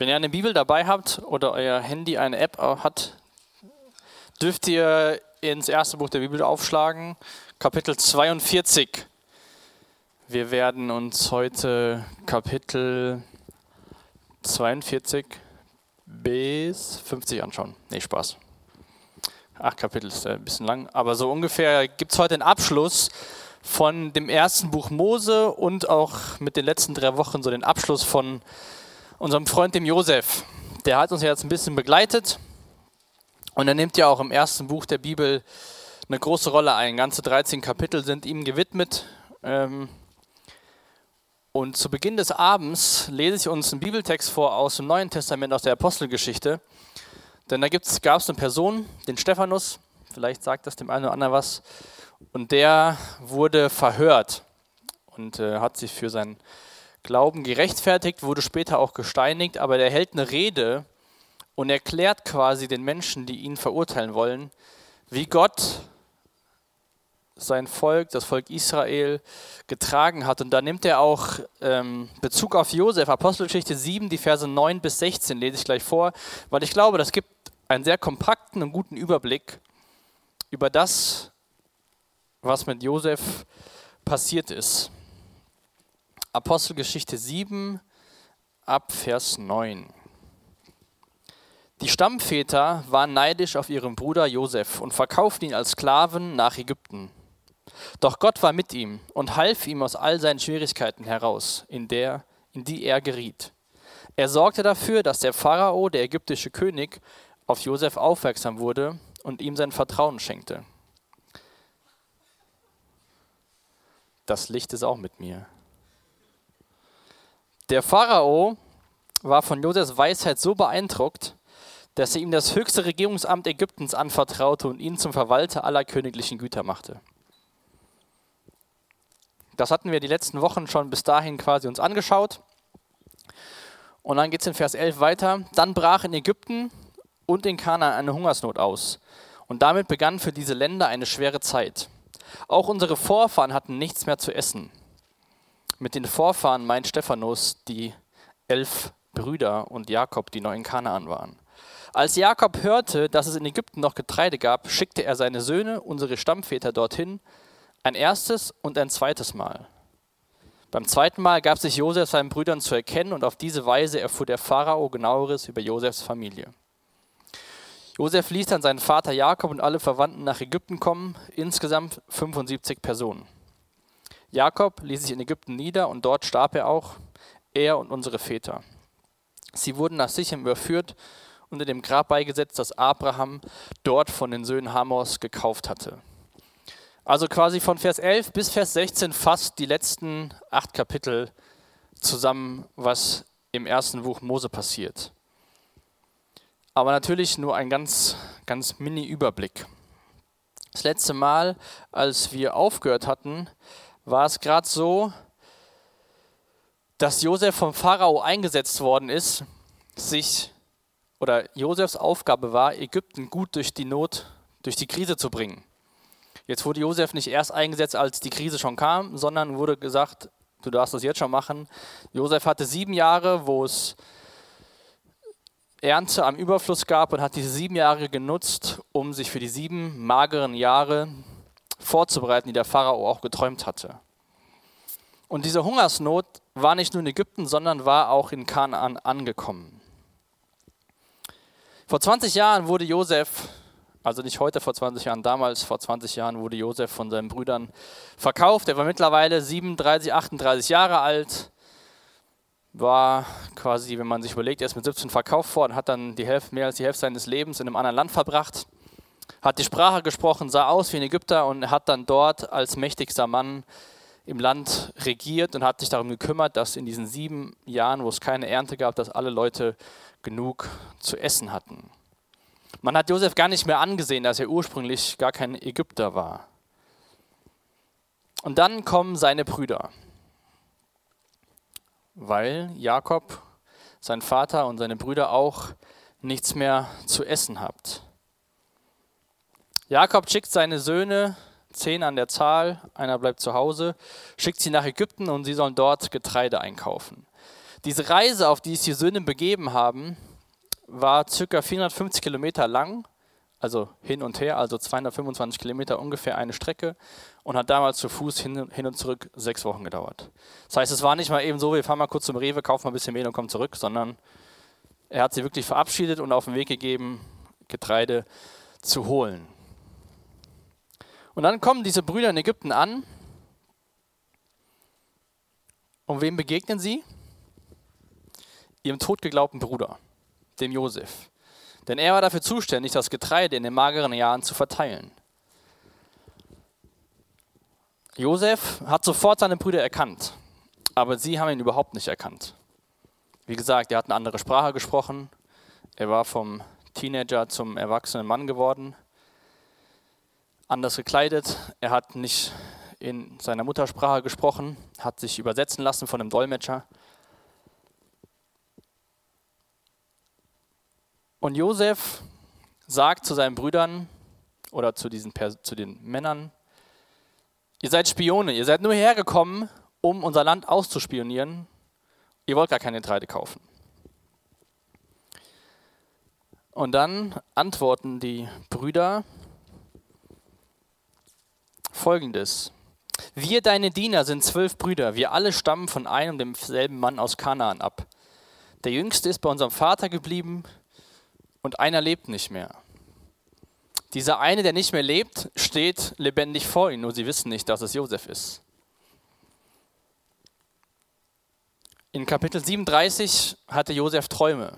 Wenn ihr eine Bibel dabei habt oder euer Handy eine App hat, dürft ihr ins erste Buch der Bibel aufschlagen, Kapitel 42. Wir werden uns heute Kapitel 42 bis 50 anschauen. Nee, Spaß. Acht Kapitel ist ein bisschen lang, aber so ungefähr gibt es heute einen Abschluss von dem ersten Buch Mose und auch mit den letzten drei Wochen so den Abschluss von unserem Freund dem Josef. Der hat uns jetzt ein bisschen begleitet und er nimmt ja auch im ersten Buch der Bibel eine große Rolle ein. Ganze 13 Kapitel sind ihm gewidmet. Ähm, und zu Beginn des Abends lese ich uns einen Bibeltext vor aus dem Neuen Testament, aus der Apostelgeschichte. Denn da gab es eine Person, den Stephanus, vielleicht sagt das dem einen oder anderen was, und der wurde verhört und äh, hat sich für sein Glauben gerechtfertigt, wurde später auch gesteinigt, aber der hält eine Rede und erklärt quasi den Menschen, die ihn verurteilen wollen, wie Gott sein Volk, das Volk Israel, getragen hat. Und da nimmt er auch ähm, Bezug auf Josef, Apostelgeschichte 7, die Verse 9 bis 16, lese ich gleich vor, weil ich glaube, das gibt einen sehr kompakten und guten Überblick über das, was mit Josef passiert ist. Apostelgeschichte 7 ab Vers 9. Die Stammväter waren neidisch auf ihren Bruder Josef und verkauften ihn als Sklaven nach Ägypten. Doch Gott war mit ihm und half ihm aus all seinen Schwierigkeiten heraus, in, der, in die er geriet. Er sorgte dafür, dass der Pharao, der ägyptische König, auf Josef aufmerksam wurde und ihm sein Vertrauen schenkte. Das Licht ist auch mit mir. Der Pharao war von Josefs Weisheit so beeindruckt, dass er ihm das höchste Regierungsamt Ägyptens anvertraute und ihn zum Verwalter aller königlichen Güter machte. Das hatten wir die letzten Wochen schon bis dahin quasi uns angeschaut. Und dann geht es in Vers 11 weiter. Dann brach in Ägypten und in Kanaan eine Hungersnot aus. Und damit begann für diese Länder eine schwere Zeit. Auch unsere Vorfahren hatten nichts mehr zu essen. Mit den Vorfahren meint Stephanus die elf Brüder und Jakob, die noch in Kanaan waren. Als Jakob hörte, dass es in Ägypten noch Getreide gab, schickte er seine Söhne, unsere Stammväter, dorthin, ein erstes und ein zweites Mal. Beim zweiten Mal gab sich Josef seinen Brüdern zu erkennen und auf diese Weise erfuhr der Pharao genaueres über Josefs Familie. Josef ließ dann seinen Vater Jakob und alle Verwandten nach Ägypten kommen, insgesamt 75 Personen. Jakob ließ sich in Ägypten nieder und dort starb er auch, er und unsere Väter. Sie wurden nach Sichem überführt und in dem Grab beigesetzt, das Abraham dort von den Söhnen Hamos gekauft hatte. Also quasi von Vers 11 bis Vers 16 fast die letzten acht Kapitel zusammen, was im ersten Buch Mose passiert. Aber natürlich nur ein ganz, ganz mini-Überblick. Das letzte Mal, als wir aufgehört hatten, war es gerade so, dass Josef vom Pharao eingesetzt worden ist, sich oder Josefs Aufgabe war, Ägypten gut durch die Not, durch die Krise zu bringen. Jetzt wurde Josef nicht erst eingesetzt, als die Krise schon kam, sondern wurde gesagt, du darfst das jetzt schon machen. Josef hatte sieben Jahre, wo es Ernte am Überfluss gab und hat diese sieben Jahre genutzt, um sich für die sieben mageren Jahre vorzubereiten, die der Pharao auch geträumt hatte. Und diese Hungersnot war nicht nur in Ägypten, sondern war auch in Kanaan angekommen. Vor 20 Jahren wurde Josef, also nicht heute vor 20 Jahren, damals vor 20 Jahren wurde Josef von seinen Brüdern verkauft. Er war mittlerweile 37, 38 Jahre alt, war quasi, wenn man sich überlegt, er ist mit 17 verkauft worden, hat dann die Hälfte, mehr als die Hälfte seines Lebens in einem anderen Land verbracht hat die Sprache gesprochen, sah aus wie ein Ägypter und hat dann dort als mächtigster Mann im Land regiert und hat sich darum gekümmert, dass in diesen sieben Jahren, wo es keine Ernte gab, dass alle Leute genug zu essen hatten. Man hat Josef gar nicht mehr angesehen, dass er ursprünglich gar kein Ägypter war. Und dann kommen seine Brüder, weil Jakob, sein Vater und seine Brüder auch nichts mehr zu essen habt. Jakob schickt seine Söhne, zehn an der Zahl, einer bleibt zu Hause, schickt sie nach Ägypten und sie sollen dort Getreide einkaufen. Diese Reise, auf die sich die Söhne begeben haben, war circa 450 Kilometer lang, also hin und her, also 225 Kilometer ungefähr eine Strecke und hat damals zu Fuß hin, hin und zurück sechs Wochen gedauert. Das heißt, es war nicht mal eben so, wir fahren mal kurz zum Rewe, kaufen mal ein bisschen Mehl und kommen zurück, sondern er hat sie wirklich verabschiedet und auf den Weg gegeben, Getreide zu holen. Und dann kommen diese Brüder in Ägypten an. Und wem begegnen sie? Ihrem totgeglaubten Bruder, dem Josef. Denn er war dafür zuständig, das Getreide in den mageren Jahren zu verteilen. Josef hat sofort seine Brüder erkannt, aber sie haben ihn überhaupt nicht erkannt. Wie gesagt, er hat eine andere Sprache gesprochen. Er war vom Teenager zum erwachsenen Mann geworden anders gekleidet. Er hat nicht in seiner Muttersprache gesprochen, hat sich übersetzen lassen von einem Dolmetscher. Und Josef sagt zu seinen Brüdern oder zu, diesen, zu den Männern, ihr seid Spione, ihr seid nur hergekommen, um unser Land auszuspionieren. Ihr wollt gar keine Getreide kaufen. Und dann antworten die Brüder, folgendes. Wir, deine Diener, sind zwölf Brüder. Wir alle stammen von einem und demselben Mann aus Kanaan ab. Der jüngste ist bei unserem Vater geblieben und einer lebt nicht mehr. Dieser eine, der nicht mehr lebt, steht lebendig vor ihnen, nur sie wissen nicht, dass es Josef ist. In Kapitel 37 hatte Josef Träume,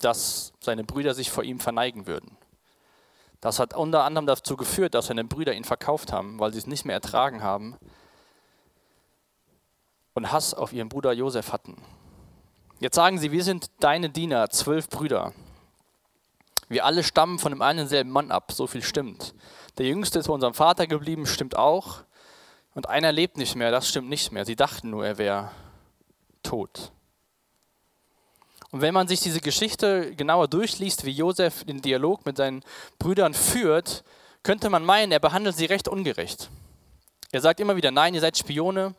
dass seine Brüder sich vor ihm verneigen würden. Das hat unter anderem dazu geführt, dass seine Brüder ihn verkauft haben, weil sie es nicht mehr ertragen haben und Hass auf ihren Bruder Josef hatten. Jetzt sagen sie, wir sind deine Diener, zwölf Brüder. Wir alle stammen von dem einen selben Mann ab, so viel stimmt. Der Jüngste ist bei unserem Vater geblieben, stimmt auch. Und einer lebt nicht mehr, das stimmt nicht mehr. Sie dachten nur, er wäre tot. Und wenn man sich diese Geschichte genauer durchliest, wie Josef den Dialog mit seinen Brüdern führt, könnte man meinen, er behandelt sie recht ungerecht. Er sagt immer wieder, nein, ihr seid Spione,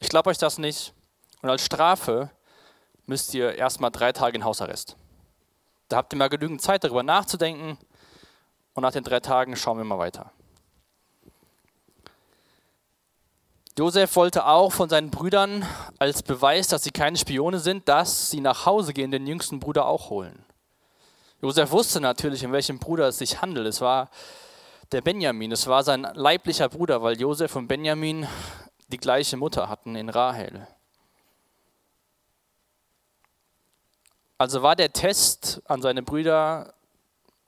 ich glaube euch das nicht. Und als Strafe müsst ihr erstmal drei Tage in Hausarrest. Da habt ihr mal genügend Zeit, darüber nachzudenken. Und nach den drei Tagen schauen wir mal weiter. Josef wollte auch von seinen Brüdern als Beweis, dass sie keine Spione sind, dass sie nach Hause gehen, den jüngsten Bruder auch holen. Josef wusste natürlich, in welchem Bruder es sich handelt. Es war der Benjamin, es war sein leiblicher Bruder, weil Josef und Benjamin die gleiche Mutter hatten in Rahel. Also war der Test an seine Brüder,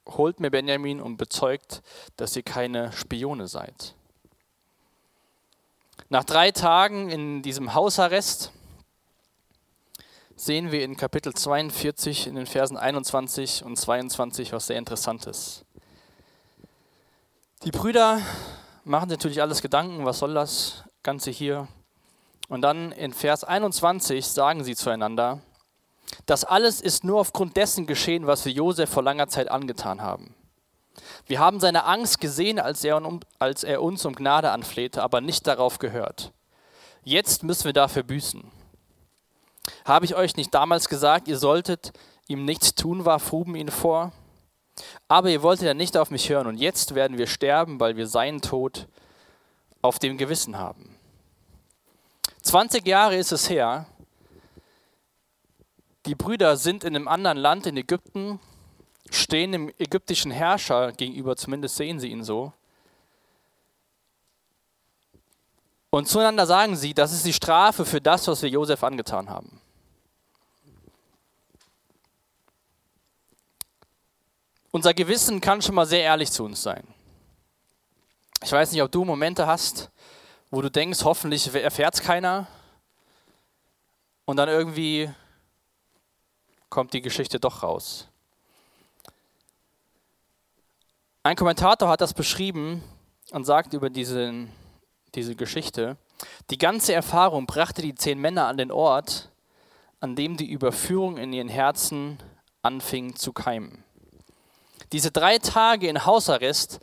holt mir Benjamin und bezeugt, dass ihr keine Spione seid. Nach drei Tagen in diesem Hausarrest sehen wir in Kapitel 42 in den Versen 21 und 22 was sehr Interessantes. Die Brüder machen natürlich alles Gedanken, was soll das Ganze hier? Und dann in Vers 21 sagen sie zueinander, das alles ist nur aufgrund dessen geschehen, was wir Josef vor langer Zeit angetan haben. Wir haben seine Angst gesehen, als er, als er uns um Gnade anflehte, aber nicht darauf gehört. Jetzt müssen wir dafür büßen. Habe ich euch nicht damals gesagt, ihr solltet ihm nichts tun, warf Ruben ihn vor? Aber ihr wolltet ja nicht auf mich hören und jetzt werden wir sterben, weil wir seinen Tod auf dem Gewissen haben. 20 Jahre ist es her. Die Brüder sind in einem anderen Land in Ägypten stehen dem ägyptischen Herrscher gegenüber, zumindest sehen sie ihn so. Und zueinander sagen sie, das ist die Strafe für das, was wir Josef angetan haben. Unser Gewissen kann schon mal sehr ehrlich zu uns sein. Ich weiß nicht, ob du Momente hast, wo du denkst, hoffentlich erfährt es keiner. Und dann irgendwie kommt die Geschichte doch raus. Ein Kommentator hat das beschrieben und sagt über diese, diese Geschichte, die ganze Erfahrung brachte die zehn Männer an den Ort, an dem die Überführung in ihren Herzen anfing zu keimen. Diese drei Tage in Hausarrest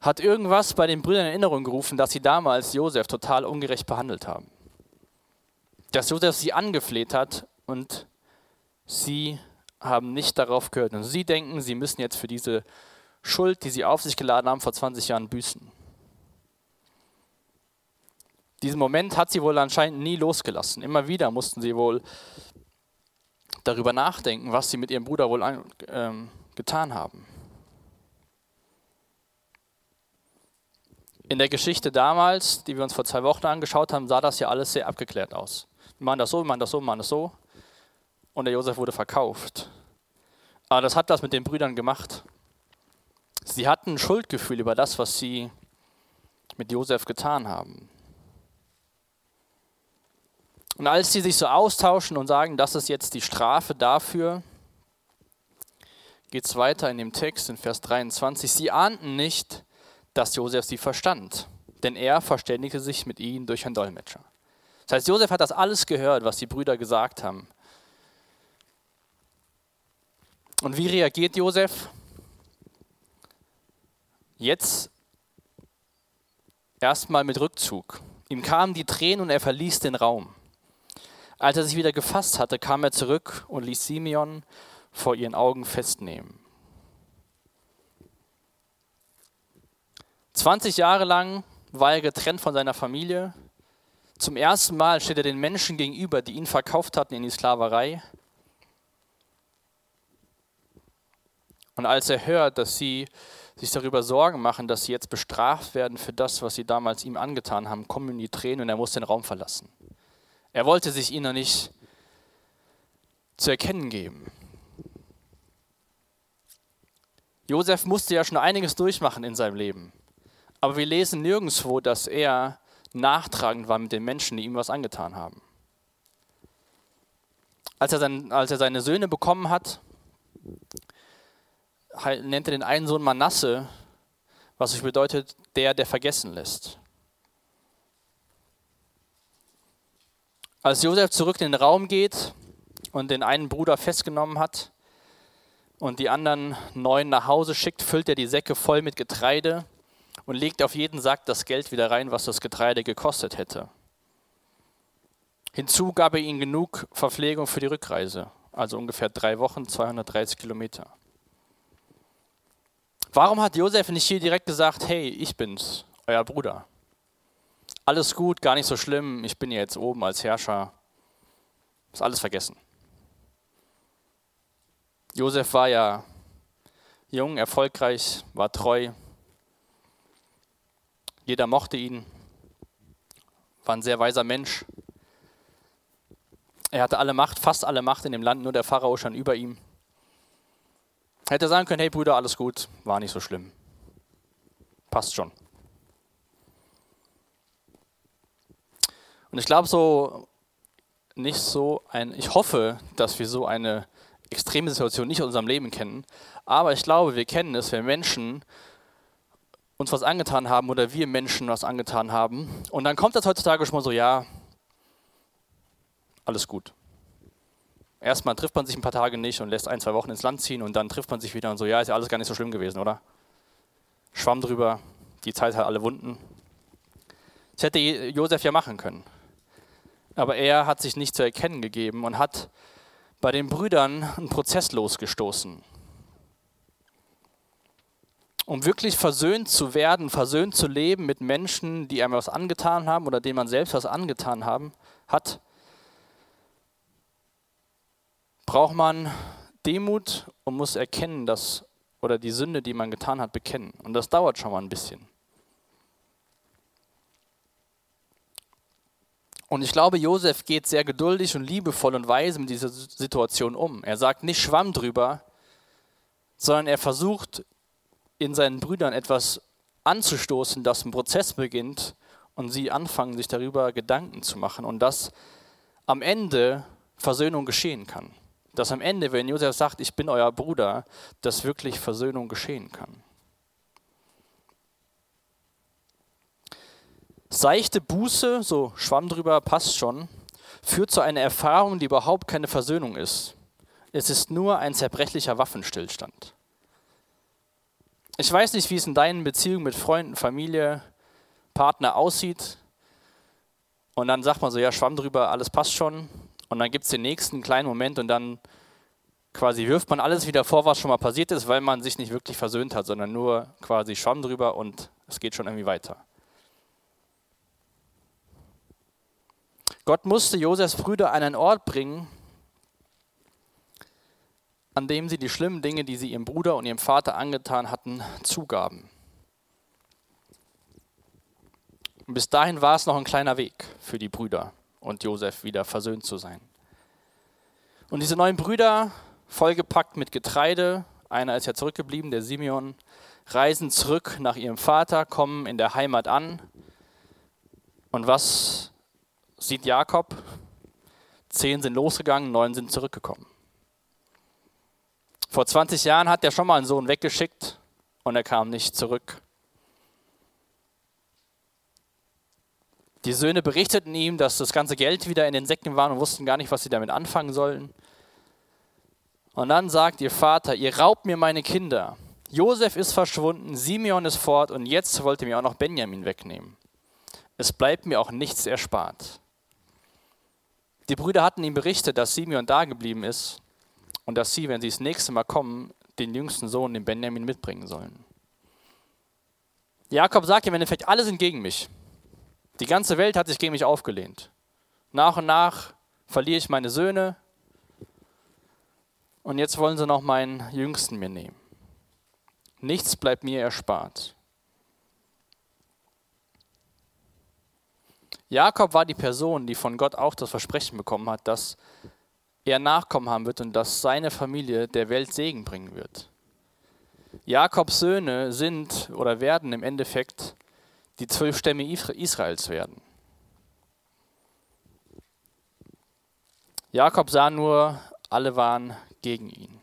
hat irgendwas bei den Brüdern in Erinnerung gerufen, dass sie damals Josef total ungerecht behandelt haben. dass Josef sie angefleht hat und sie haben nicht darauf gehört. Und sie denken, sie müssen jetzt für diese Schuld, die sie auf sich geladen haben, vor 20 Jahren büßen. Diesen Moment hat sie wohl anscheinend nie losgelassen. Immer wieder mussten sie wohl darüber nachdenken, was sie mit ihrem Bruder wohl an, ähm, getan haben. In der Geschichte damals, die wir uns vor zwei Wochen angeschaut haben, sah das ja alles sehr abgeklärt aus. Wir machen das so, wir machen das so, wir machen das so. Und der Josef wurde verkauft. Aber das hat das mit den Brüdern gemacht. Sie hatten ein Schuldgefühl über das, was sie mit Josef getan haben. Und als sie sich so austauschen und sagen, das ist jetzt die Strafe dafür, geht es weiter in dem Text in Vers 23. Sie ahnten nicht, dass Josef sie verstand, denn er verständigte sich mit ihnen durch einen Dolmetscher. Das heißt, Josef hat das alles gehört, was die Brüder gesagt haben. Und wie reagiert Josef? Jetzt erstmal mit Rückzug. Ihm kamen die Tränen und er verließ den Raum. Als er sich wieder gefasst hatte, kam er zurück und ließ Simeon vor ihren Augen festnehmen. 20 Jahre lang war er getrennt von seiner Familie. Zum ersten Mal steht er den Menschen gegenüber, die ihn verkauft hatten in die Sklaverei. Und als er hört, dass sie sich darüber Sorgen machen, dass sie jetzt bestraft werden für das, was sie damals ihm angetan haben, kommen ihm die Tränen und er muss den Raum verlassen. Er wollte sich ihnen noch nicht zu erkennen geben. Josef musste ja schon einiges durchmachen in seinem Leben. Aber wir lesen nirgendwo, dass er nachtragend war mit den Menschen, die ihm was angetan haben. Als er, sein, als er seine Söhne bekommen hat, nennt er den einen Sohn Manasse, was bedeutet, der, der vergessen lässt. Als Josef zurück in den Raum geht und den einen Bruder festgenommen hat und die anderen neun nach Hause schickt, füllt er die Säcke voll mit Getreide und legt auf jeden Sack das Geld wieder rein, was das Getreide gekostet hätte. Hinzu gab er ihnen genug Verpflegung für die Rückreise, also ungefähr drei Wochen, 230 Kilometer. Warum hat Josef nicht hier direkt gesagt, hey, ich bin's, euer Bruder? alles gut, gar nicht so schlimm, ich bin ja jetzt oben als Herrscher. Ist alles vergessen. Josef war ja jung, erfolgreich, war treu. Jeder mochte ihn, war ein sehr weiser Mensch. Er hatte alle Macht, fast alle Macht in dem Land, nur der Pharao stand über ihm. Hätte sagen können, hey Brüder, alles gut, war nicht so schlimm. Passt schon. Und ich glaube so, nicht so ein, ich hoffe, dass wir so eine extreme Situation nicht in unserem Leben kennen, aber ich glaube, wir kennen es, wenn Menschen uns was angetan haben oder wir Menschen was angetan haben. Und dann kommt das heutzutage schon mal so, ja, alles gut. Erstmal trifft man sich ein paar Tage nicht und lässt ein, zwei Wochen ins Land ziehen und dann trifft man sich wieder und so, ja, ist ja alles gar nicht so schlimm gewesen, oder? Schwamm drüber, die Zeit hat alle Wunden. Das hätte Josef ja machen können. Aber er hat sich nicht zu erkennen gegeben und hat bei den Brüdern einen Prozess losgestoßen. Um wirklich versöhnt zu werden, versöhnt zu leben mit Menschen, die einem was angetan haben oder denen man selbst was angetan haben, hat, braucht man Demut und muss erkennen, dass oder die Sünde, die man getan hat, bekennen. Und das dauert schon mal ein bisschen. Und ich glaube, Josef geht sehr geduldig und liebevoll und weise mit dieser Situation um. Er sagt nicht Schwamm drüber, sondern er versucht in seinen Brüdern etwas anzustoßen, dass ein Prozess beginnt und sie anfangen, sich darüber Gedanken zu machen und dass am Ende Versöhnung geschehen kann. Dass am Ende, wenn Josef sagt, ich bin euer Bruder, dass wirklich Versöhnung geschehen kann. Seichte Buße, so Schwamm drüber, passt schon, führt zu einer Erfahrung, die überhaupt keine Versöhnung ist. Es ist nur ein zerbrechlicher Waffenstillstand. Ich weiß nicht, wie es in deinen Beziehungen mit Freunden, Familie, Partner aussieht, Und dann sagt man so, ja, schwamm drüber, alles passt schon. Und dann gibt es den nächsten kleinen Moment und dann quasi wirft man alles wieder vor, was schon mal passiert ist, weil man sich nicht wirklich versöhnt hat, sondern nur quasi schwamm drüber und es geht schon irgendwie weiter. Gott musste Josefs Brüder an einen Ort bringen, an dem sie die schlimmen Dinge, die sie ihrem Bruder und ihrem Vater angetan hatten, zugaben. Und bis dahin war es noch ein kleiner Weg für die Brüder und Josef wieder versöhnt zu sein. Und diese neuen Brüder vollgepackt mit Getreide. Einer ist ja zurückgeblieben, der Simeon. Reisen zurück nach ihrem Vater, kommen in der Heimat an. Und was sieht Jakob? Zehn sind losgegangen, neun sind zurückgekommen. Vor 20 Jahren hat er schon mal einen Sohn weggeschickt und er kam nicht zurück. Die Söhne berichteten ihm, dass das ganze Geld wieder in den Säcken war und wussten gar nicht, was sie damit anfangen sollten. Und dann sagt ihr Vater, ihr raubt mir meine Kinder. Josef ist verschwunden, Simeon ist fort und jetzt wollt ihr mir auch noch Benjamin wegnehmen. Es bleibt mir auch nichts erspart. Die Brüder hatten ihm berichtet, dass Simeon da geblieben ist und dass sie, wenn sie das nächste Mal kommen, den jüngsten Sohn, den Benjamin, mitbringen sollen. Jakob sagt im Endeffekt, alle sind gegen mich. Die ganze Welt hat sich gegen mich aufgelehnt. Nach und nach verliere ich meine Söhne, und jetzt wollen sie noch meinen Jüngsten mir nehmen. Nichts bleibt mir erspart. Jakob war die Person, die von Gott auch das Versprechen bekommen hat, dass er Nachkommen haben wird und dass seine Familie der Welt Segen bringen wird. Jakobs Söhne sind oder werden im Endeffekt die zwölf Stämme Israels werden. Jakob sah nur, alle waren gegen ihn.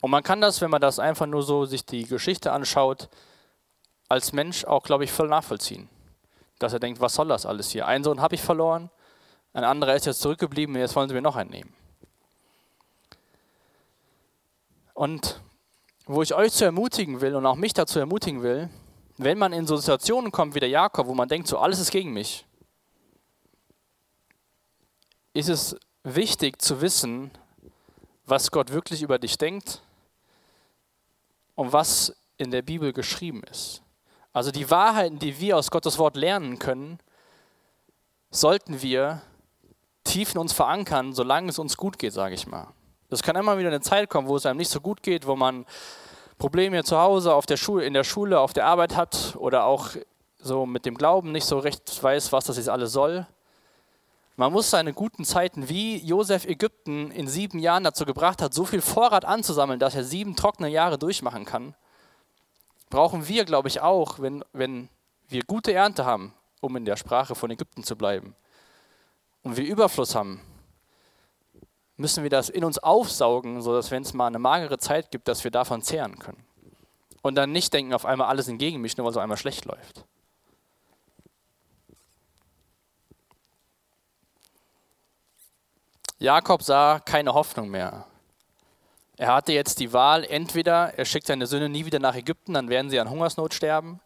Und man kann das, wenn man das einfach nur so sich die Geschichte anschaut, als Mensch auch, glaube ich, voll nachvollziehen. Dass er denkt, was soll das alles hier? Einen Sohn habe ich verloren, ein anderer ist jetzt zurückgeblieben jetzt wollen sie mir noch einen nehmen. Und wo ich euch zu ermutigen will und auch mich dazu ermutigen will, wenn man in so Situationen kommt wie der Jakob, wo man denkt, so alles ist gegen mich, ist es wichtig zu wissen, was Gott wirklich über dich denkt und was in der Bibel geschrieben ist. Also die Wahrheiten, die wir aus Gottes Wort lernen können, sollten wir tief in uns verankern, solange es uns gut geht, sage ich mal. Es kann immer wieder eine Zeit kommen, wo es einem nicht so gut geht, wo man Probleme zu Hause, auf der Schule, in der Schule, auf der Arbeit hat oder auch so mit dem Glauben nicht so recht weiß, was das jetzt alles soll. Man muss seine guten Zeiten, wie Josef Ägypten in sieben Jahren dazu gebracht hat, so viel Vorrat anzusammeln, dass er sieben trockene Jahre durchmachen kann, brauchen wir, glaube ich, auch, wenn, wenn wir gute Ernte haben, um in der Sprache von Ägypten zu bleiben, und wir Überfluss haben, müssen wir das in uns aufsaugen, sodass, wenn es mal eine magere Zeit gibt, dass wir davon zehren können. Und dann nicht denken, auf einmal alles entgegen mich, nur weil es auf einmal schlecht läuft. Jakob sah keine Hoffnung mehr. Er hatte jetzt die Wahl, entweder er schickt seine Söhne nie wieder nach Ägypten, dann werden sie an Hungersnot sterben,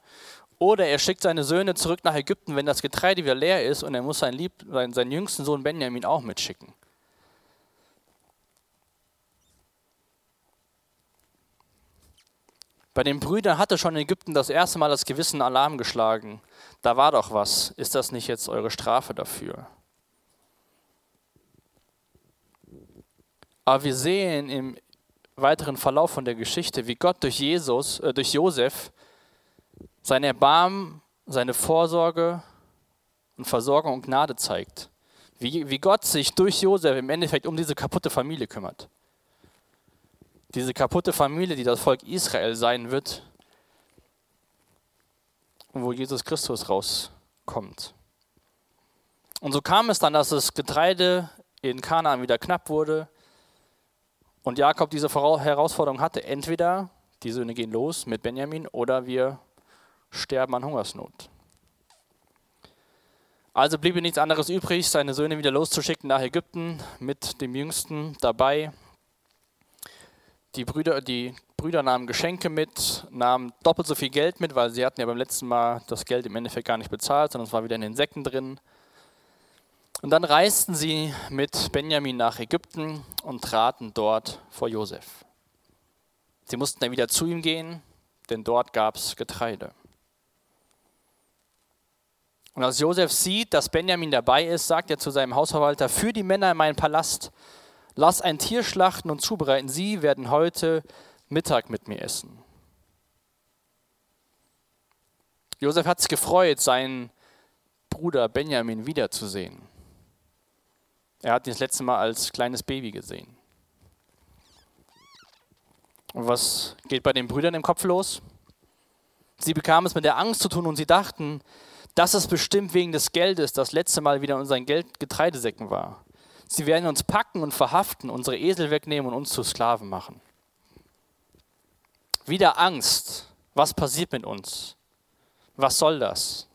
oder er schickt seine Söhne zurück nach Ägypten, wenn das Getreide wieder leer ist und er muss seinen, Lieb, seinen jüngsten Sohn Benjamin auch mitschicken. Bei den Brüdern hatte schon in Ägypten das erste Mal das Gewissen Alarm geschlagen. Da war doch was. Ist das nicht jetzt eure Strafe dafür? Aber wir sehen im weiteren Verlauf von der Geschichte, wie Gott durch Jesus, äh, durch Josef sein Erbarmen, seine Vorsorge und Versorgung und Gnade zeigt. Wie, wie Gott sich durch Josef im Endeffekt um diese kaputte Familie kümmert. Diese kaputte Familie, die das Volk Israel sein wird und wo Jesus Christus rauskommt. Und so kam es dann, dass das Getreide in Kanaan wieder knapp wurde, und Jakob diese Herausforderung hatte, entweder die Söhne gehen los mit Benjamin oder wir sterben an Hungersnot. Also blieb ihm nichts anderes übrig, seine Söhne wieder loszuschicken nach Ägypten mit dem Jüngsten dabei. Die Brüder, die Brüder nahmen Geschenke mit, nahmen doppelt so viel Geld mit, weil sie hatten ja beim letzten Mal das Geld im Endeffekt gar nicht bezahlt, sondern es war wieder in den Säcken drin. Und dann reisten sie mit Benjamin nach Ägypten und traten dort vor Josef. Sie mussten dann wieder zu ihm gehen, denn dort gab es Getreide. Und als Josef sieht, dass Benjamin dabei ist, sagt er zu seinem Hausverwalter, für die Männer in meinen Palast, lass ein Tier schlachten und zubereiten. Sie werden heute Mittag mit mir essen. Josef hat sich gefreut, seinen Bruder Benjamin wiederzusehen. Er hat ihn das letzte Mal als kleines Baby gesehen. Und was geht bei den Brüdern im Kopf los? Sie bekamen es mit der Angst zu tun und sie dachten, dass es bestimmt wegen des Geldes das letzte Mal wieder in unseren Geld Getreidesäcken war. Sie werden uns packen und verhaften, unsere Esel wegnehmen und uns zu Sklaven machen. Wieder Angst. Was passiert mit uns? Was soll das?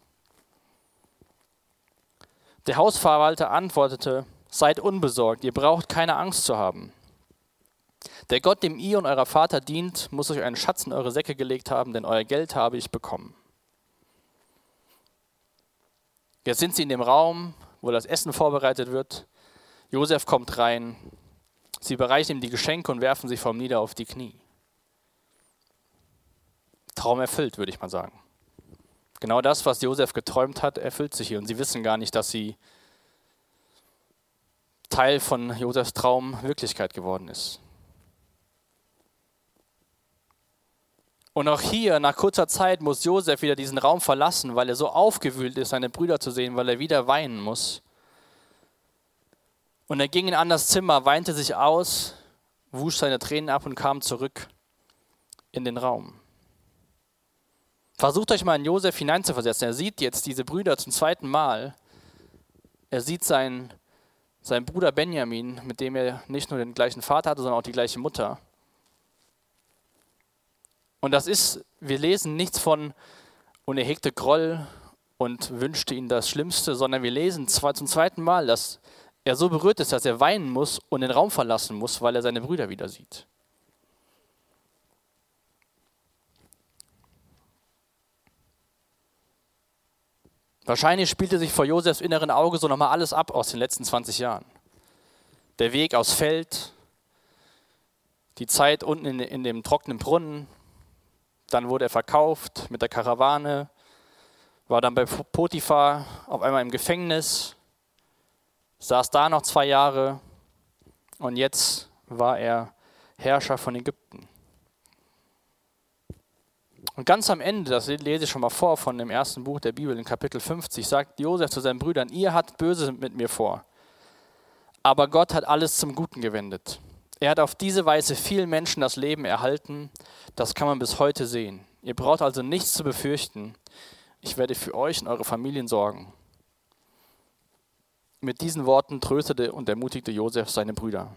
Der Hausverwalter antwortete, Seid unbesorgt, ihr braucht keine Angst zu haben. Der Gott, dem ihr und euer Vater dient, muss euch einen Schatz in eure Säcke gelegt haben, denn euer Geld habe ich bekommen. Jetzt sind sie in dem Raum, wo das Essen vorbereitet wird. Josef kommt rein. Sie bereichen ihm die Geschenke und werfen sich vom Nieder auf die Knie. Traum erfüllt, würde ich mal sagen. Genau das, was Josef geträumt hat, erfüllt sich hier. Und sie wissen gar nicht, dass sie Teil von Josefs Traum Wirklichkeit geworden ist. Und auch hier, nach kurzer Zeit, muss Josef wieder diesen Raum verlassen, weil er so aufgewühlt ist, seine Brüder zu sehen, weil er wieder weinen muss. Und er ging in anderes Zimmer, weinte sich aus, wusch seine Tränen ab und kam zurück in den Raum. Versucht euch mal in Josef hineinzuversetzen. Er sieht jetzt diese Brüder zum zweiten Mal. Er sieht seinen sein Bruder Benjamin, mit dem er nicht nur den gleichen Vater hatte, sondern auch die gleiche Mutter. Und das ist, wir lesen nichts von, und er hegte Groll und wünschte ihnen das Schlimmste, sondern wir lesen zwar zum zweiten Mal, dass er so berührt ist, dass er weinen muss und den Raum verlassen muss, weil er seine Brüder wieder sieht. Wahrscheinlich spielte sich vor Josefs inneren Auge so nochmal alles ab aus den letzten 20 Jahren. Der Weg aus Feld, die Zeit unten in, in dem trockenen Brunnen, dann wurde er verkauft mit der Karawane, war dann bei Potiphar auf einmal im Gefängnis, saß da noch zwei Jahre und jetzt war er Herrscher von Ägypten. Und ganz am Ende, das lese ich schon mal vor von dem ersten Buch der Bibel in Kapitel 50, sagt Josef zu seinen Brüdern, ihr habt Böse mit mir vor, aber Gott hat alles zum Guten gewendet. Er hat auf diese Weise vielen Menschen das Leben erhalten, das kann man bis heute sehen. Ihr braucht also nichts zu befürchten. Ich werde für euch und eure Familien sorgen. Mit diesen Worten tröstete und ermutigte Josef seine Brüder.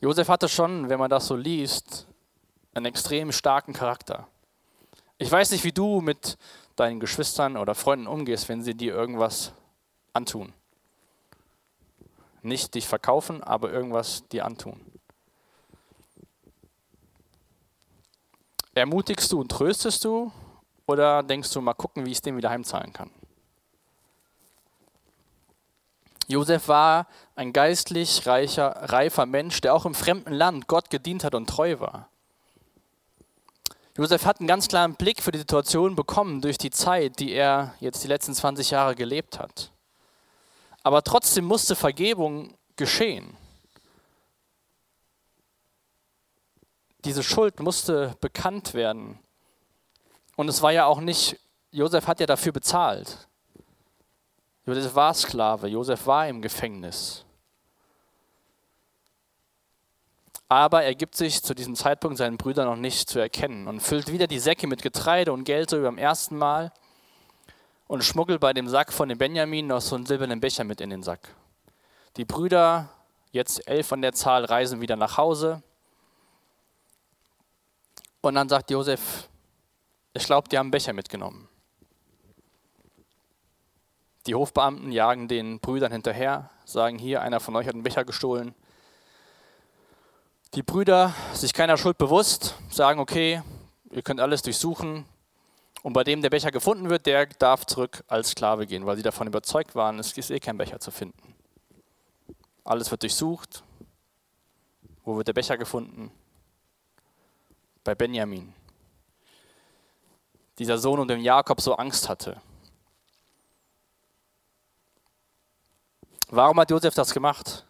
Josef hatte schon, wenn man das so liest, einen extrem starken Charakter. Ich weiß nicht, wie du mit deinen Geschwistern oder Freunden umgehst, wenn sie dir irgendwas antun. Nicht dich verkaufen, aber irgendwas dir antun. Ermutigst du und tröstest du oder denkst du, mal gucken, wie ich es dem wieder heimzahlen kann? Josef war ein geistlich reicher, reifer Mensch, der auch im fremden Land Gott gedient hat und treu war. Josef hat einen ganz klaren Blick für die Situation bekommen durch die Zeit, die er jetzt die letzten 20 Jahre gelebt hat. Aber trotzdem musste Vergebung geschehen. Diese Schuld musste bekannt werden. Und es war ja auch nicht, Josef hat ja dafür bezahlt. Josef war Sklave, Josef war im Gefängnis. Aber er gibt sich zu diesem Zeitpunkt seinen Brüdern noch nicht zu erkennen und füllt wieder die Säcke mit Getreide und Geld so wie beim ersten Mal und schmuggelt bei dem Sack von dem Benjamin noch so einen silbernen Becher mit in den Sack. Die Brüder, jetzt elf an der Zahl, reisen wieder nach Hause. Und dann sagt Josef, ich glaube, die haben Becher mitgenommen. Die Hofbeamten jagen den Brüdern hinterher, sagen hier, einer von euch hat einen Becher gestohlen. Die Brüder, sich keiner Schuld bewusst, sagen, okay, ihr könnt alles durchsuchen. Und bei dem der Becher gefunden wird, der darf zurück als Sklave gehen, weil sie davon überzeugt waren, es ist eh kein Becher zu finden. Alles wird durchsucht. Wo wird der Becher gefunden? Bei Benjamin. Dieser Sohn, um den Jakob so Angst hatte. Warum hat Josef das gemacht?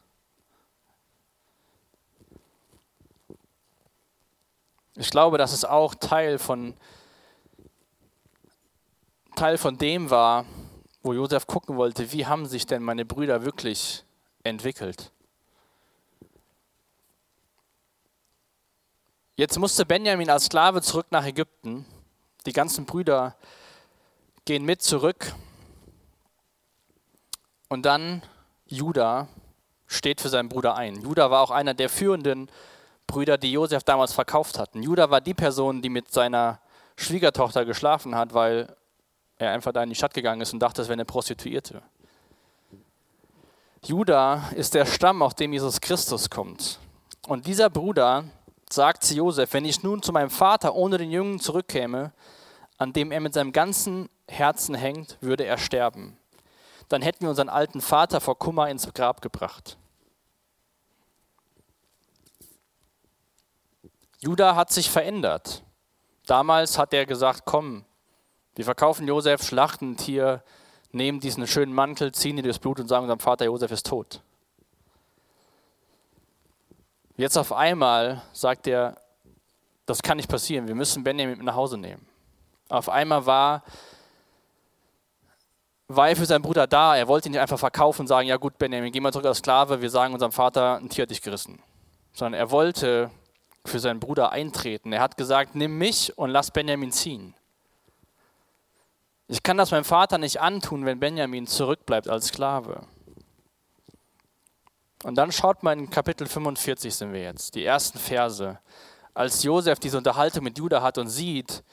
Ich glaube, dass es auch Teil von, Teil von dem war, wo Josef gucken wollte, wie haben sich denn meine Brüder wirklich entwickelt. Jetzt musste Benjamin als Sklave zurück nach Ägypten. Die ganzen Brüder gehen mit zurück. Und dann Judah steht für seinen Bruder ein. Judah war auch einer der führenden Brüder, die Josef damals verkauft hatten. Judah war die Person, die mit seiner Schwiegertochter geschlafen hat, weil er einfach da in die Stadt gegangen ist und dachte, es wäre eine Prostituierte. Judah ist der Stamm, aus dem Jesus Christus kommt. Und dieser Bruder sagt zu Josef, wenn ich nun zu meinem Vater ohne den Jungen zurückkäme, an dem er mit seinem ganzen Herzen hängt, würde er sterben. Dann hätten wir unseren alten Vater vor Kummer ins Grab gebracht. Judah hat sich verändert. Damals hat er gesagt, komm, wir verkaufen Josef, schlachten ein Tier, nehmen diesen schönen Mantel, ziehen ihn durchs Blut und sagen, unser Vater Josef ist tot. Jetzt auf einmal sagt er, das kann nicht passieren, wir müssen Benjamin mit nach Hause nehmen. Auf einmal war, war er für seinen Bruder da, er wollte ihn nicht einfach verkaufen und sagen, ja gut Benjamin, geh mal zurück als Sklave, wir sagen unserem Vater, ein Tier hat dich gerissen. Sondern er wollte für seinen Bruder eintreten. Er hat gesagt, nimm mich und lass Benjamin ziehen. Ich kann das meinem Vater nicht antun, wenn Benjamin zurückbleibt als Sklave. Und dann schaut mal in Kapitel 45 sind wir jetzt, die ersten Verse. Als Josef diese Unterhaltung mit Judah hat und sieht,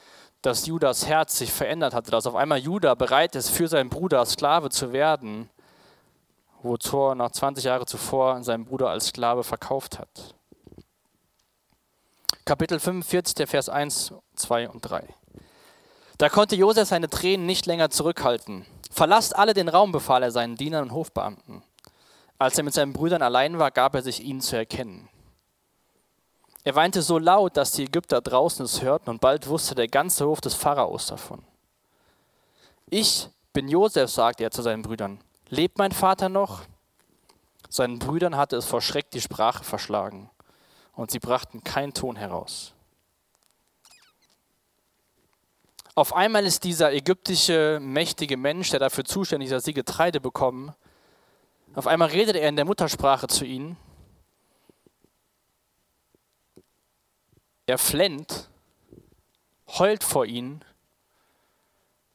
dass Judas Herz sich verändert hatte, dass auf einmal Judah bereit ist, für seinen Bruder Sklave zu werden, wo Thor nach 20 Jahren zuvor seinen Bruder als Sklave verkauft hat. Kapitel 45, der Vers 1, 2 und 3. Da konnte Josef seine Tränen nicht länger zurückhalten. Verlasst alle den Raum, befahl er seinen Dienern und Hofbeamten. Als er mit seinen Brüdern allein war, gab er sich ihnen zu erkennen. Er weinte so laut, dass die Ägypter draußen es hörten und bald wusste der ganze Hof des Pharaos davon. Ich bin Josef, sagte er zu seinen Brüdern. Lebt mein Vater noch? Seinen Brüdern hatte es vor Schreck die Sprache verschlagen und sie brachten keinen Ton heraus. Auf einmal ist dieser ägyptische mächtige Mensch, der dafür zuständig ist, dass sie Getreide bekommen, auf einmal redet er in der Muttersprache zu ihnen. Er flennt, heult vor ihnen,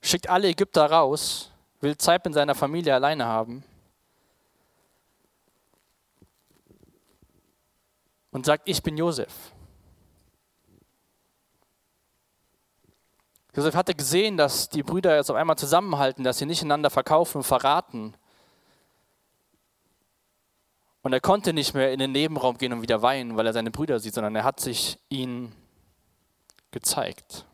schickt alle Ägypter raus, will Zeit mit seiner Familie alleine haben. und sagt, ich bin Josef. Josef hatte gesehen, dass die Brüder jetzt auf einmal zusammenhalten, dass sie nicht einander verkaufen und verraten. Und er konnte nicht mehr in den Nebenraum gehen und wieder weinen, weil er seine Brüder sieht, sondern er hat sich ihnen gezeigt.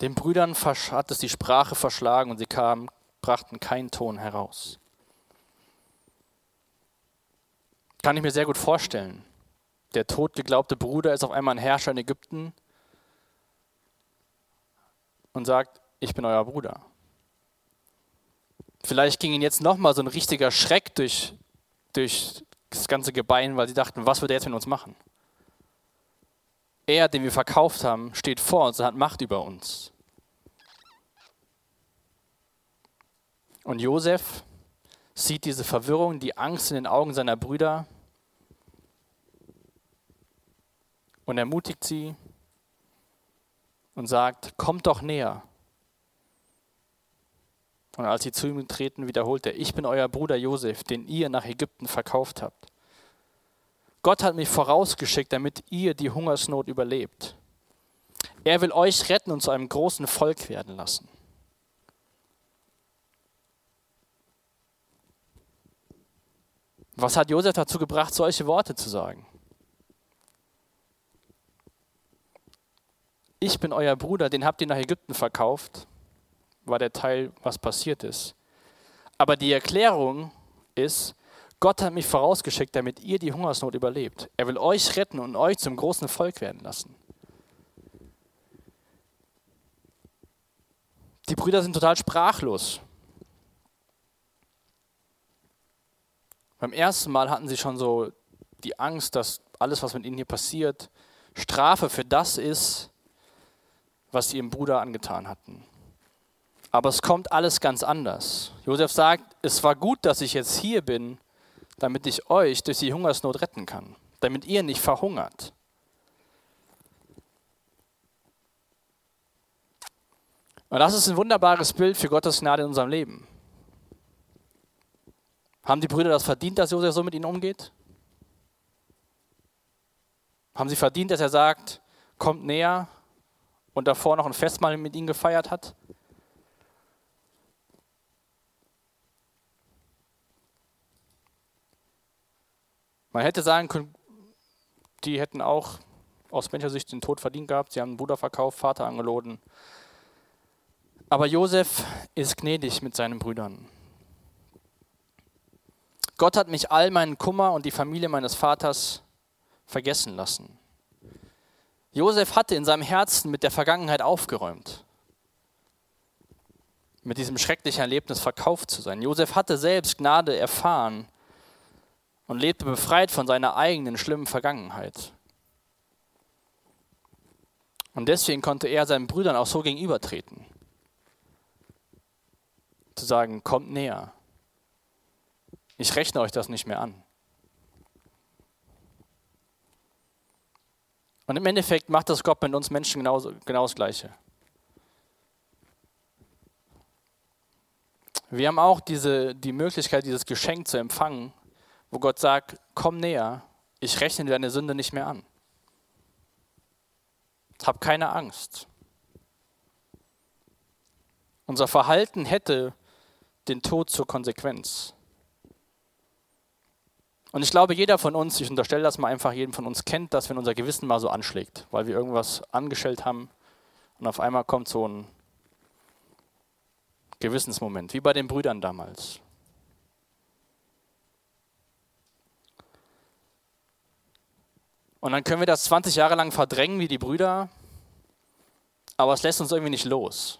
Den Brüdern hat es die Sprache verschlagen und sie kamen, brachten keinen Ton heraus. Kann ich mir sehr gut vorstellen. Der totgeglaubte Bruder ist auf einmal ein Herrscher in Ägypten und sagt, ich bin euer Bruder. Vielleicht ging ihnen jetzt nochmal so ein richtiger Schreck durch, durch das ganze Gebein, weil sie dachten, was wird er jetzt mit uns machen? Er, den wir verkauft haben, steht vor uns und hat Macht über uns. Und Josef sieht diese Verwirrung, die Angst in den Augen seiner Brüder und ermutigt sie und sagt, kommt doch näher. Und als sie zu ihm treten, wiederholt er, ich bin euer Bruder Josef, den ihr nach Ägypten verkauft habt. Gott hat mich vorausgeschickt, damit ihr die Hungersnot überlebt. Er will euch retten und zu einem großen Volk werden lassen. Was hat Josef dazu gebracht, solche Worte zu sagen? Ich bin euer Bruder, den habt ihr nach Ägypten verkauft, war der Teil, was passiert ist. Aber die Erklärung ist, Gott hat mich vorausgeschickt, damit ihr die Hungersnot überlebt. Er will euch retten und euch zum großen Volk werden lassen. Die Brüder sind total sprachlos. Beim ersten Mal hatten sie schon so die Angst, dass alles, was mit ihnen hier passiert, Strafe für das ist, was sie ihrem Bruder angetan hatten. Aber es kommt alles ganz anders. Josef sagt, es war gut, dass ich jetzt hier bin, damit ich euch durch die Hungersnot retten kann, damit ihr nicht verhungert. Und das ist ein wunderbares Bild für Gottes Gnade in unserem Leben. Haben die Brüder das verdient, dass Josef so mit ihnen umgeht? Haben sie verdient, dass er sagt, kommt näher und davor noch ein Festmahl mit ihnen gefeiert hat? Man hätte sagen können, die hätten auch aus menschlicher Sicht den Tod verdient gehabt. Sie haben einen Bruder verkauft, Vater angeloden. Aber Josef ist gnädig mit seinen Brüdern. Gott hat mich all meinen Kummer und die Familie meines Vaters vergessen lassen. Josef hatte in seinem Herzen mit der Vergangenheit aufgeräumt, mit diesem schrecklichen Erlebnis verkauft zu sein. Josef hatte selbst Gnade erfahren und lebte befreit von seiner eigenen schlimmen Vergangenheit. Und deswegen konnte er seinen Brüdern auch so gegenübertreten. Zu sagen, kommt näher, ich rechne euch das nicht mehr an. Und im Endeffekt macht das Gott mit uns Menschen genau, genau das Gleiche. Wir haben auch diese, die Möglichkeit, dieses Geschenk zu empfangen, wo Gott sagt, komm näher, ich rechne deine Sünde nicht mehr an. Hab keine Angst. Unser Verhalten hätte den Tod zur Konsequenz. Und ich glaube, jeder von uns, ich unterstelle das mal einfach, jedem von uns kennt das, wenn unser Gewissen mal so anschlägt, weil wir irgendwas angestellt haben und auf einmal kommt so ein Gewissensmoment, wie bei den Brüdern damals. Und dann können wir das 20 Jahre lang verdrängen wie die Brüder, aber es lässt uns irgendwie nicht los.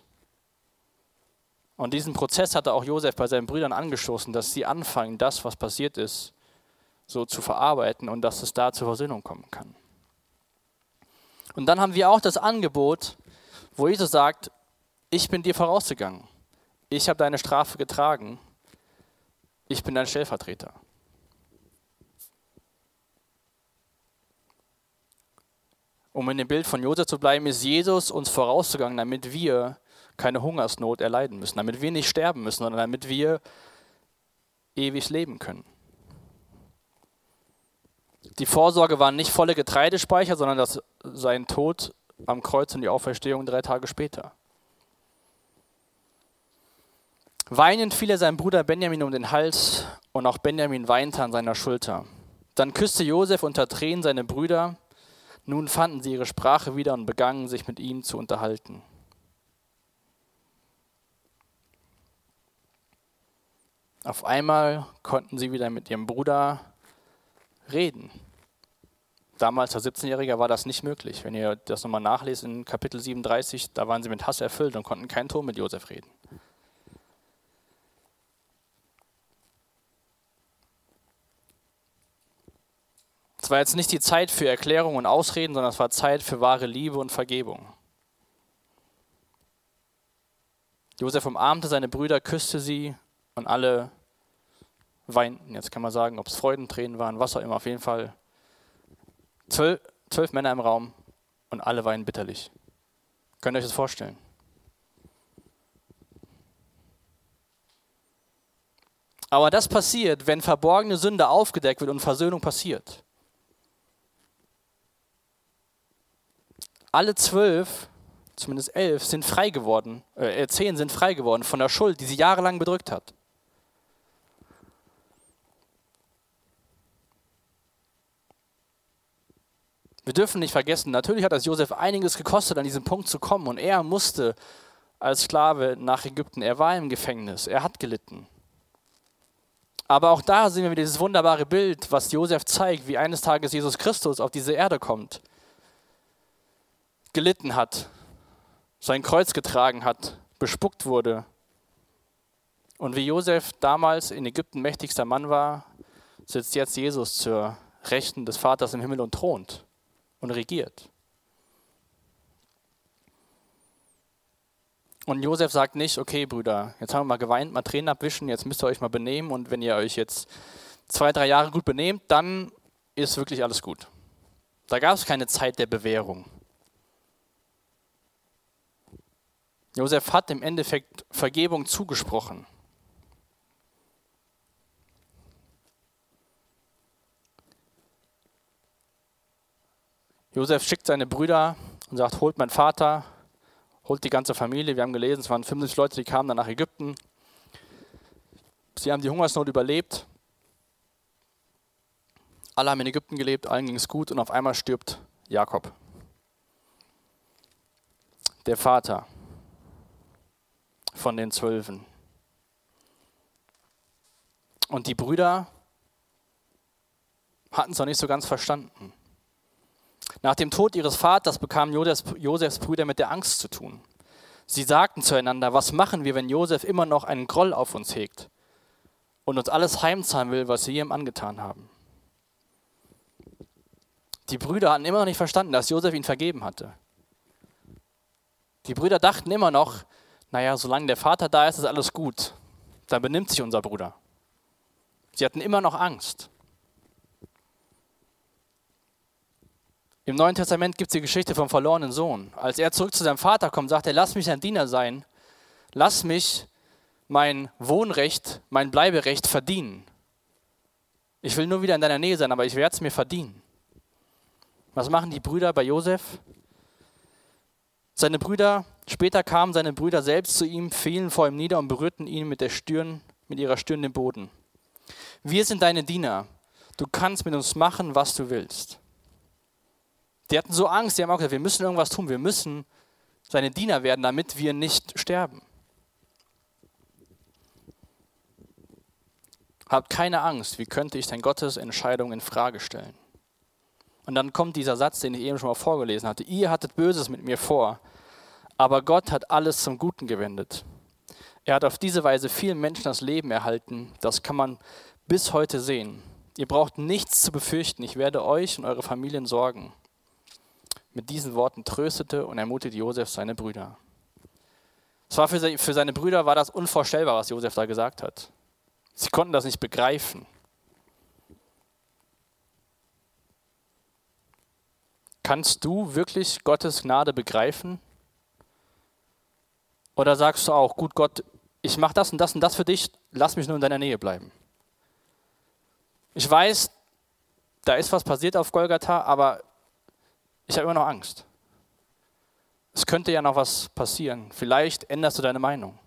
Und diesen Prozess hatte auch Josef bei seinen Brüdern angestoßen, dass sie anfangen, das, was passiert ist, so zu verarbeiten und dass es da zur Versöhnung kommen kann. Und dann haben wir auch das Angebot, wo Jesus sagt, ich bin dir vorausgegangen, ich habe deine Strafe getragen, ich bin dein Stellvertreter. Um in dem Bild von Josef zu bleiben, ist Jesus uns vorausgegangen, damit wir keine Hungersnot erleiden müssen, damit wir nicht sterben müssen, sondern damit wir ewig leben können. Die Vorsorge waren nicht volle Getreidespeicher, sondern das, sein Tod am Kreuz und die Auferstehung drei Tage später. Weinend fiel er seinem Bruder Benjamin um den Hals und auch Benjamin weinte an seiner Schulter. Dann küsste Josef unter Tränen seine Brüder. Nun fanden sie ihre Sprache wieder und begannen sich mit ihnen zu unterhalten. Auf einmal konnten sie wieder mit ihrem Bruder reden. Damals als 17-Jähriger war das nicht möglich. Wenn ihr das nochmal nachlest in Kapitel 37, da waren sie mit Hass erfüllt und konnten keinen Ton mit Josef reden. Es war jetzt nicht die Zeit für Erklärung und Ausreden, sondern es war Zeit für wahre Liebe und Vergebung. Josef umarmte seine Brüder, küsste sie und alle weinten. Jetzt kann man sagen, ob es Freudentränen waren, was auch immer. Auf jeden Fall zwölf, zwölf Männer im Raum und alle weinen bitterlich. Könnt ihr euch das vorstellen? Aber das passiert, wenn verborgene Sünde aufgedeckt wird und Versöhnung passiert. alle zwölf, zumindest elf, sind frei geworden, äh, äh, zehn sind frei geworden von der Schuld, die sie jahrelang bedrückt hat. Wir dürfen nicht vergessen, natürlich hat das Josef einiges gekostet, an diesen Punkt zu kommen. Und er musste als Sklave nach Ägypten. Er war im Gefängnis. Er hat gelitten. Aber auch da sehen wir dieses wunderbare Bild, was Josef zeigt, wie eines Tages Jesus Christus auf diese Erde kommt. Gelitten hat, sein Kreuz getragen hat, bespuckt wurde. Und wie Josef damals in Ägypten mächtigster Mann war, sitzt jetzt Jesus zur Rechten des Vaters im Himmel und thront und regiert. Und Josef sagt nicht, okay, Brüder, jetzt haben wir mal geweint, mal Tränen abwischen, jetzt müsst ihr euch mal benehmen und wenn ihr euch jetzt zwei, drei Jahre gut benehmt, dann ist wirklich alles gut. Da gab es keine Zeit der Bewährung. Josef hat im Endeffekt Vergebung zugesprochen. Josef schickt seine Brüder und sagt, holt meinen Vater, holt die ganze Familie. Wir haben gelesen, es waren 50 Leute, die kamen dann nach Ägypten. Sie haben die Hungersnot überlebt. Alle haben in Ägypten gelebt, allen ging es gut und auf einmal stirbt Jakob. Der Vater von den Zwölfen. Und die Brüder hatten es noch nicht so ganz verstanden. Nach dem Tod ihres Vaters bekamen Josefs, Brüder mit der Angst zu tun. Sie sagten zueinander, was machen wir, wenn Josef immer noch einen Groll auf uns hegt und uns alles heimzahlen will, was wir ihm angetan haben? Die Brüder hatten immer noch nicht verstanden, dass Josef ihn vergeben hatte. Die Brüder dachten immer noch, naja, solange der Vater da ist, ist alles gut. Dann benimmt sich unser Bruder. Sie hatten immer noch Angst. Im Neuen Testament gibt es die Geschichte vom verlorenen Sohn. Als er zurück zu seinem Vater kommt, sagt er, lass mich ein Diener sein, lass mich mein Wohnrecht, mein Bleiberecht verdienen. Ich will nur wieder in deiner Nähe sein, aber ich werde es mir verdienen. Was machen die Brüder bei Josef? Seine Brüder, später kamen seine Brüder selbst zu ihm, fielen vor ihm nieder und berührten ihn mit der Stirn, mit ihrer Stirn den Boden. Wir sind deine Diener. Du kannst mit uns machen, was du willst. Die hatten so Angst, die haben auch gesagt, wir müssen irgendwas tun, wir müssen seine Diener werden, damit wir nicht sterben. Habt keine Angst, wie könnte ich denn Gottes Entscheidung in Frage stellen? Und dann kommt dieser Satz, den ich eben schon mal vorgelesen hatte. Ihr hattet Böses mit mir vor, aber Gott hat alles zum Guten gewendet. Er hat auf diese Weise vielen Menschen das Leben erhalten. Das kann man bis heute sehen. Ihr braucht nichts zu befürchten. Ich werde euch und eure Familien sorgen. Mit diesen Worten tröstete und ermutigte Josef seine Brüder. Es war für seine Brüder war das unvorstellbar, was Josef da gesagt hat. Sie konnten das nicht begreifen. Kannst du wirklich Gottes Gnade begreifen? Oder sagst du auch, gut Gott, ich mache das und das und das für dich, lass mich nur in deiner Nähe bleiben. Ich weiß, da ist was passiert auf Golgatha, aber ich habe immer noch Angst. Es könnte ja noch was passieren. Vielleicht änderst du deine Meinung.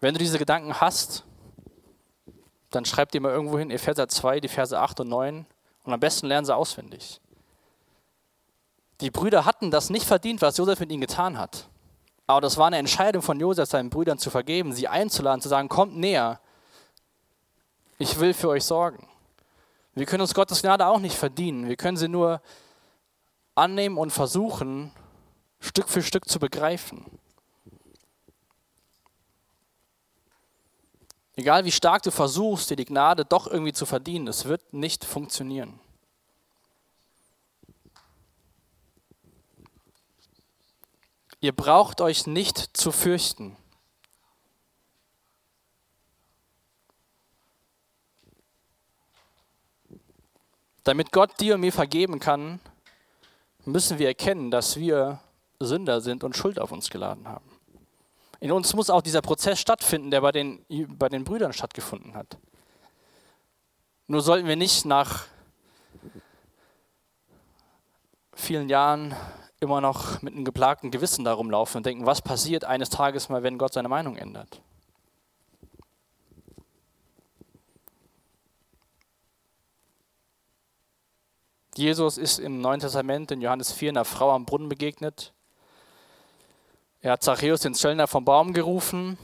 Wenn du diese Gedanken hast, dann schreib dir mal irgendwo hin Epheser 2, die Verse 8 und 9 und am besten lernen sie auswendig. Die Brüder hatten das nicht verdient, was Josef mit ihnen getan hat. Aber das war eine Entscheidung von Josef, seinen Brüdern zu vergeben, sie einzuladen, zu sagen, kommt näher, ich will für euch sorgen. Wir können uns Gottes Gnade auch nicht verdienen. Wir können sie nur annehmen und versuchen, Stück für Stück zu begreifen. Egal wie stark du versuchst, dir die Gnade doch irgendwie zu verdienen, es wird nicht funktionieren. Ihr braucht euch nicht zu fürchten. Damit Gott dir und mir vergeben kann, müssen wir erkennen, dass wir Sünder sind und Schuld auf uns geladen haben. In uns muss auch dieser Prozess stattfinden, der bei den, bei den Brüdern stattgefunden hat. Nur sollten wir nicht nach vielen Jahren immer noch mit einem geplagten Gewissen darum laufen und denken, was passiert eines Tages mal, wenn Gott seine Meinung ändert. Jesus ist im Neuen Testament in Johannes 4 einer Frau am Brunnen begegnet. Er hat Zachäus den Zöllner vom Baum gerufen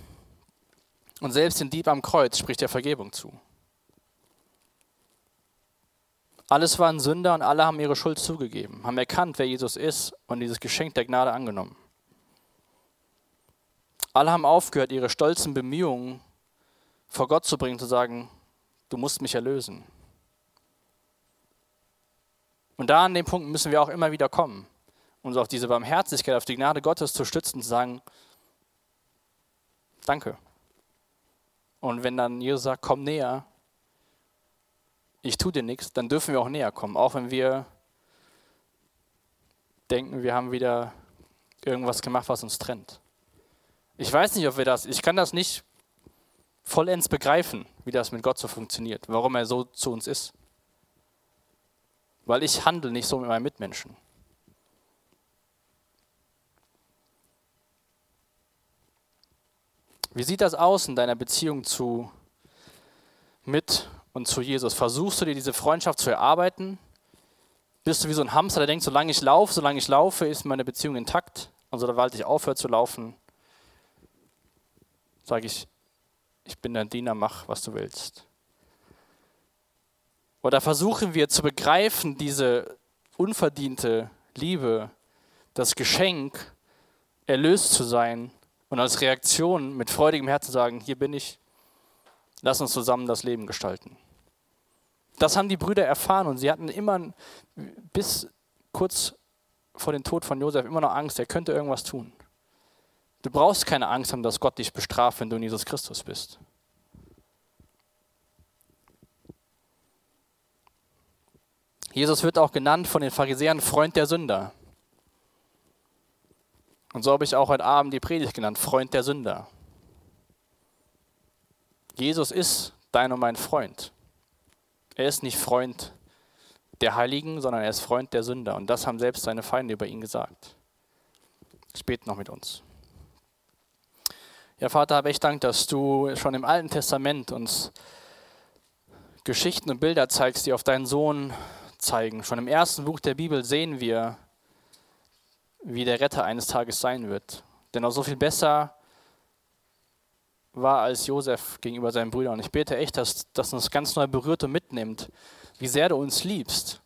und selbst den Dieb am Kreuz spricht er Vergebung zu. Alles waren Sünder und alle haben ihre Schuld zugegeben, haben erkannt, wer Jesus ist und dieses Geschenk der Gnade angenommen. Alle haben aufgehört, ihre stolzen Bemühungen vor Gott zu bringen, zu sagen, du musst mich erlösen. Und da an dem Punkt müssen wir auch immer wieder kommen, uns auf diese Barmherzigkeit, auf die Gnade Gottes zu stützen, zu sagen, danke. Und wenn dann Jesus sagt, komm näher, ich tue dir nichts, dann dürfen wir auch näher kommen, auch wenn wir denken, wir haben wieder irgendwas gemacht, was uns trennt. Ich weiß nicht, ob wir das, ich kann das nicht vollends begreifen, wie das mit Gott so funktioniert, warum er so zu uns ist. Weil ich handle nicht so mit meinen Mitmenschen. Wie sieht das aus in deiner Beziehung zu mit und zu Jesus? Versuchst du dir diese Freundschaft zu erarbeiten? Bist du wie so ein Hamster, der denkt, solange ich laufe, solange ich laufe, ist meine Beziehung intakt. Und sobald ich aufhöre zu laufen, sage ich, ich bin dein Diener, mach, was du willst. Oder versuchen wir zu begreifen, diese unverdiente Liebe, das Geschenk, erlöst zu sein und als Reaktion mit freudigem Herzen sagen, hier bin ich, lass uns zusammen das Leben gestalten. Das haben die Brüder erfahren und sie hatten immer bis kurz vor dem Tod von Josef immer noch Angst, er könnte irgendwas tun. Du brauchst keine Angst haben, dass Gott dich bestraft, wenn du in Jesus Christus bist. Jesus wird auch genannt von den Pharisäern Freund der Sünder. Und so habe ich auch heute Abend die Predigt genannt, Freund der Sünder. Jesus ist dein und mein Freund. Er ist nicht Freund der Heiligen, sondern er ist Freund der Sünder. Und das haben selbst seine Feinde über ihn gesagt. Spät noch mit uns. Ja, Vater, habe ich Dank, dass du schon im Alten Testament uns Geschichten und Bilder zeigst, die auf deinen Sohn zeigen. Schon im ersten Buch der Bibel sehen wir, wie der Retter eines Tages sein wird. Denn er so viel besser war als Josef gegenüber seinen Brüdern. Und ich bete echt, dass das uns ganz neu berührt und mitnimmt, wie sehr du uns liebst.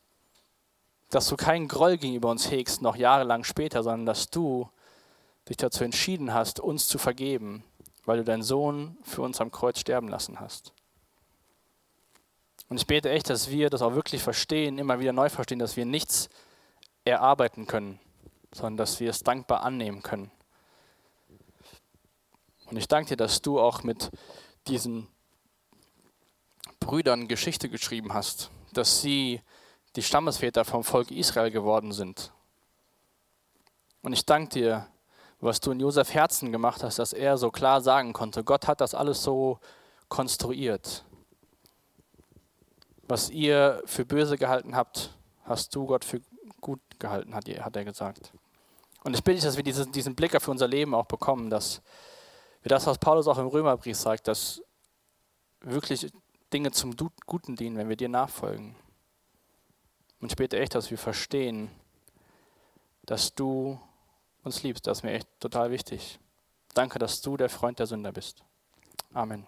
Dass du keinen Groll gegenüber uns hegst, noch jahrelang später, sondern dass du dich dazu entschieden hast, uns zu vergeben, weil du deinen Sohn für uns am Kreuz sterben lassen hast. Und ich bete echt, dass wir das auch wirklich verstehen, immer wieder neu verstehen, dass wir nichts erarbeiten können, sondern dass wir es dankbar annehmen können. Und ich danke dir, dass du auch mit diesen Brüdern Geschichte geschrieben hast, dass sie die Stammesväter vom Volk Israel geworden sind. Und ich danke dir, was du in Josef Herzen gemacht hast, dass er so klar sagen konnte, Gott hat das alles so konstruiert. Was ihr für böse gehalten habt, hast du Gott für gut gehalten, hat, er gesagt. Und ich bitte dich, dass wir diesen, Blick auf unser Leben auch bekommen, dass wir das, was Paulus auch im Römerbrief sagt, dass wirklich Dinge zum Guten dienen, wenn wir dir nachfolgen. Und ich bete echt, dass wir verstehen, dass du uns liebst. Das ist mir echt total wichtig. Danke, dass du der Freund der Sünder bist. Amen.